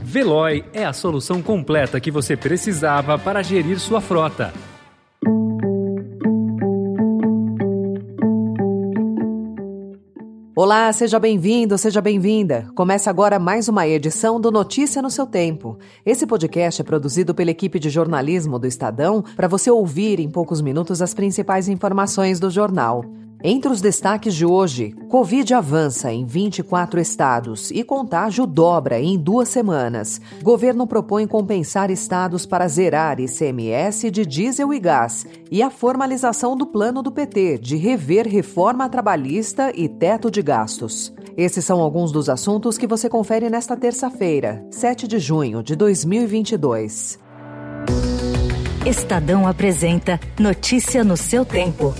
Veloy é a solução completa que você precisava para gerir sua frota. Olá, seja bem-vindo, seja bem-vinda. Começa agora mais uma edição do Notícia no seu Tempo. Esse podcast é produzido pela equipe de jornalismo do Estadão para você ouvir em poucos minutos as principais informações do jornal. Entre os destaques de hoje, Covid avança em 24 estados e contágio dobra em duas semanas. Governo propõe compensar estados para zerar ICMS de diesel e gás e a formalização do plano do PT de rever reforma trabalhista e teto de gastos. Esses são alguns dos assuntos que você confere nesta terça-feira, 7 de junho de 2022. Estadão apresenta Notícia no seu tempo.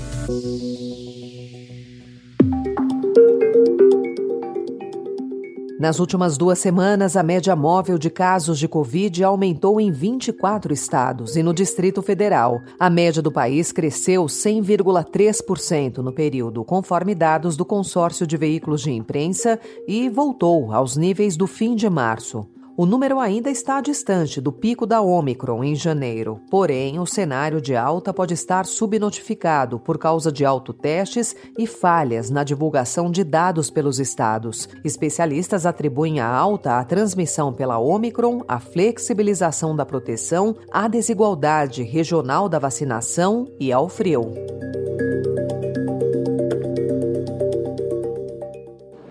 Nas últimas duas semanas, a média móvel de casos de Covid aumentou em 24 estados e no Distrito Federal. A média do país cresceu 100,3% no período, conforme dados do consórcio de veículos de imprensa, e voltou aos níveis do fim de março. O número ainda está distante do pico da Omicron em janeiro, porém o cenário de alta pode estar subnotificado por causa de autotestes e falhas na divulgação de dados pelos estados. Especialistas atribuem a alta à transmissão pela Omicron, à flexibilização da proteção, à desigualdade regional da vacinação e ao frio.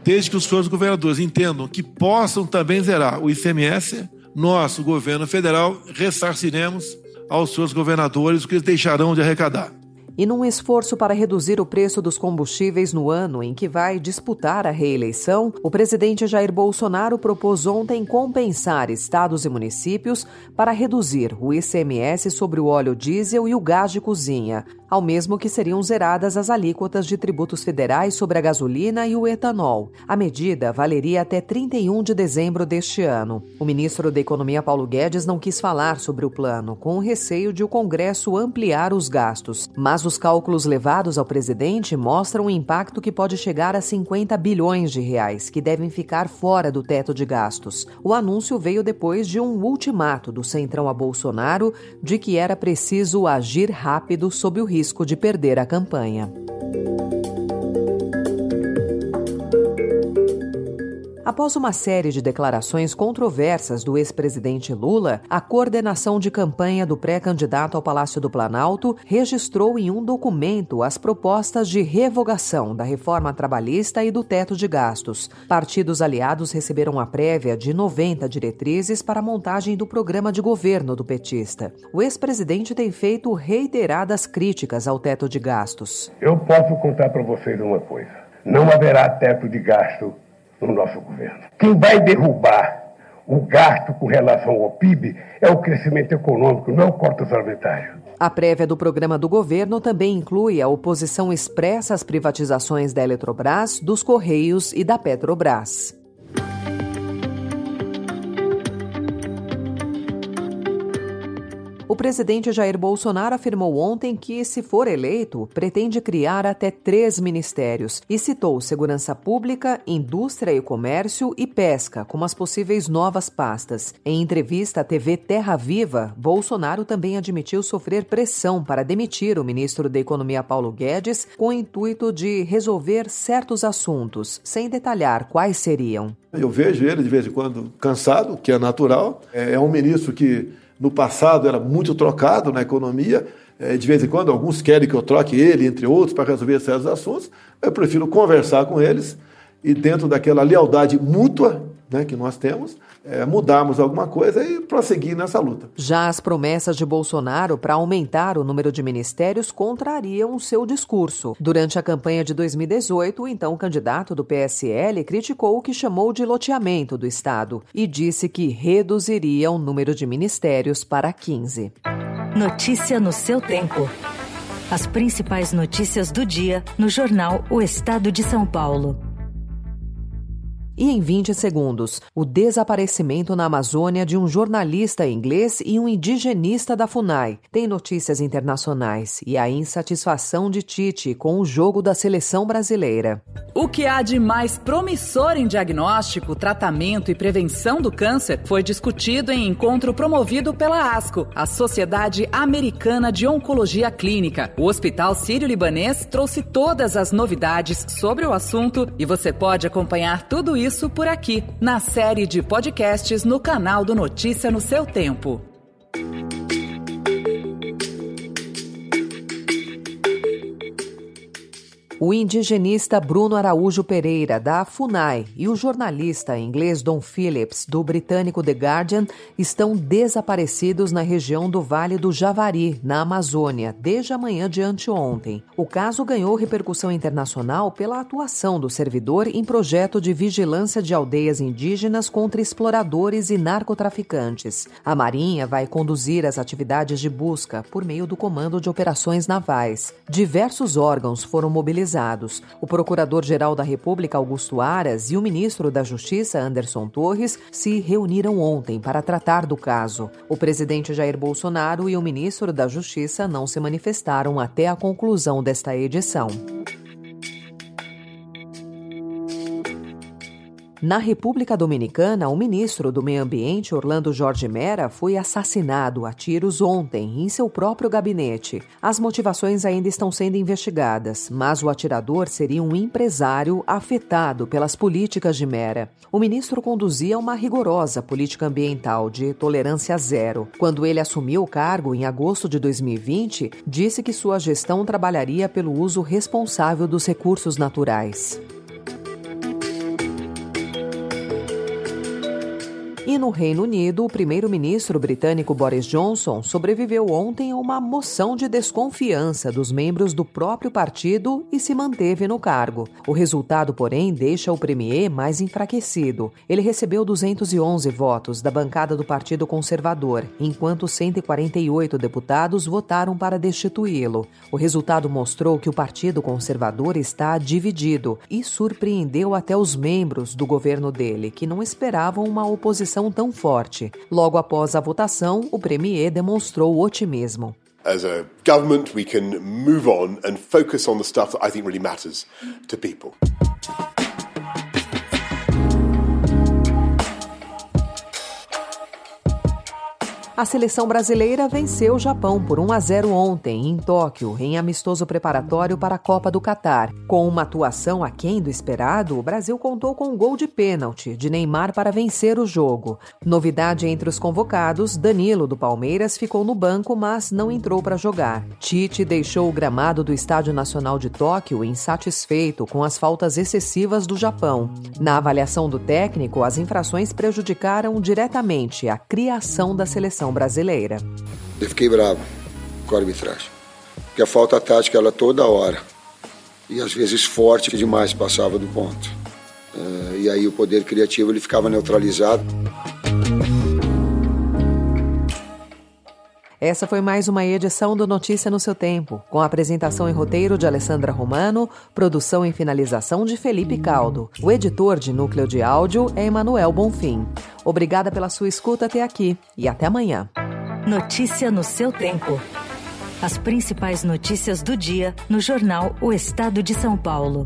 Desde que os senhores governadores entendam que possam também zerar o ICMS, nós, o governo federal, ressarciremos aos seus governadores o que eles deixarão de arrecadar. E num esforço para reduzir o preço dos combustíveis no ano em que vai disputar a reeleição, o presidente Jair Bolsonaro propôs ontem compensar estados e municípios para reduzir o ICMS sobre o óleo diesel e o gás de cozinha, ao mesmo que seriam zeradas as alíquotas de tributos federais sobre a gasolina e o etanol. A medida valeria até 31 de dezembro deste ano. O ministro da Economia Paulo Guedes não quis falar sobre o plano, com o receio de o Congresso ampliar os gastos, mas os cálculos levados ao presidente mostram o impacto que pode chegar a 50 bilhões de reais, que devem ficar fora do teto de gastos. O anúncio veio depois de um ultimato do Centrão a Bolsonaro de que era preciso agir rápido sob o risco de perder a campanha. Após uma série de declarações controversas do ex-presidente Lula, a coordenação de campanha do pré-candidato ao Palácio do Planalto registrou em um documento as propostas de revogação da reforma trabalhista e do teto de gastos. Partidos aliados receberam a prévia de 90 diretrizes para a montagem do programa de governo do petista. O ex-presidente tem feito reiteradas críticas ao teto de gastos. Eu posso contar para vocês uma coisa: não haverá teto de gasto no nosso governo. Quem vai derrubar o gasto com relação ao PIB é o crescimento econômico, não é o corte orçamentário. A prévia do programa do governo também inclui a oposição expressa às privatizações da Eletrobras, dos Correios e da Petrobras. O presidente Jair Bolsonaro afirmou ontem que, se for eleito, pretende criar até três ministérios e citou segurança pública, indústria e comércio e pesca como as possíveis novas pastas. Em entrevista à TV Terra Viva, Bolsonaro também admitiu sofrer pressão para demitir o ministro da Economia Paulo Guedes com o intuito de resolver certos assuntos, sem detalhar quais seriam. Eu vejo ele de vez em quando cansado, que é natural. É um ministro que no passado era muito trocado na economia. É, de vez em quando, alguns querem que eu troque ele, entre outros, para resolver certos assuntos. Eu prefiro conversar com eles e, dentro daquela lealdade mútua né, que nós temos, é, mudarmos alguma coisa e prosseguir nessa luta. Já as promessas de Bolsonaro para aumentar o número de ministérios contrariam o seu discurso. Durante a campanha de 2018, o então candidato do PSL criticou o que chamou de loteamento do Estado e disse que reduziria o número de ministérios para 15. Notícia no seu tempo. As principais notícias do dia no jornal O Estado de São Paulo. E em 20 segundos, o desaparecimento na Amazônia de um jornalista inglês e um indigenista da FUNAI. Tem notícias internacionais e a insatisfação de Tite com o jogo da seleção brasileira. O que há de mais promissor em diagnóstico, tratamento e prevenção do câncer foi discutido em encontro promovido pela ASCO, a Sociedade Americana de Oncologia Clínica. O Hospital Sírio-Libanês trouxe todas as novidades sobre o assunto e você pode acompanhar tudo isso por aqui, na série de podcasts no canal do Notícia no seu tempo. O indigenista Bruno Araújo Pereira, da FUNAI, e o jornalista inglês Don Phillips, do britânico The Guardian, estão desaparecidos na região do Vale do Javari, na Amazônia, desde a manhã de anteontem. O caso ganhou repercussão internacional pela atuação do servidor em projeto de vigilância de aldeias indígenas contra exploradores e narcotraficantes. A Marinha vai conduzir as atividades de busca por meio do Comando de Operações Navais. Diversos órgãos foram mobilizados o Procurador-Geral da República, Augusto Aras, e o ministro da Justiça, Anderson Torres, se reuniram ontem para tratar do caso. O presidente Jair Bolsonaro e o ministro da Justiça não se manifestaram até a conclusão desta edição. Na República Dominicana, o ministro do Meio Ambiente, Orlando Jorge Mera, foi assassinado a tiros ontem em seu próprio gabinete. As motivações ainda estão sendo investigadas, mas o atirador seria um empresário afetado pelas políticas de Mera. O ministro conduzia uma rigorosa política ambiental de tolerância zero. Quando ele assumiu o cargo em agosto de 2020, disse que sua gestão trabalharia pelo uso responsável dos recursos naturais. E no Reino Unido, o primeiro-ministro britânico Boris Johnson sobreviveu ontem a uma moção de desconfiança dos membros do próprio partido e se manteve no cargo. O resultado, porém, deixa o premier mais enfraquecido. Ele recebeu 211 votos da bancada do Partido Conservador, enquanto 148 deputados votaram para destituí-lo. O resultado mostrou que o Partido Conservador está dividido e surpreendeu até os membros do governo dele, que não esperavam uma oposição tão forte. Logo após a votação, o premier demonstrou otimismo. As a government, we can move on and focus on the stuff that I think really matters to people. A seleção brasileira venceu o Japão por 1 a 0 ontem, em Tóquio, em amistoso preparatório para a Copa do Catar. Com uma atuação aquém do esperado, o Brasil contou com um gol de pênalti de Neymar para vencer o jogo. Novidade entre os convocados, Danilo do Palmeiras ficou no banco, mas não entrou para jogar. Tite deixou o gramado do Estádio Nacional de Tóquio insatisfeito com as faltas excessivas do Japão. Na avaliação do técnico, as infrações prejudicaram diretamente a criação da seleção brasileira. Eu fiquei bravo com a arbitragem, porque a falta tática ela toda hora e às vezes forte demais passava do ponto. Uh, e aí o poder criativo ele ficava neutralizado. Essa foi mais uma edição do Notícia no seu tempo, com apresentação e roteiro de Alessandra Romano, produção e finalização de Felipe Caldo. O editor de núcleo de áudio é Emanuel Bonfim. Obrigada pela sua escuta até aqui e até amanhã. Notícia no seu tempo. As principais notícias do dia no jornal O Estado de São Paulo.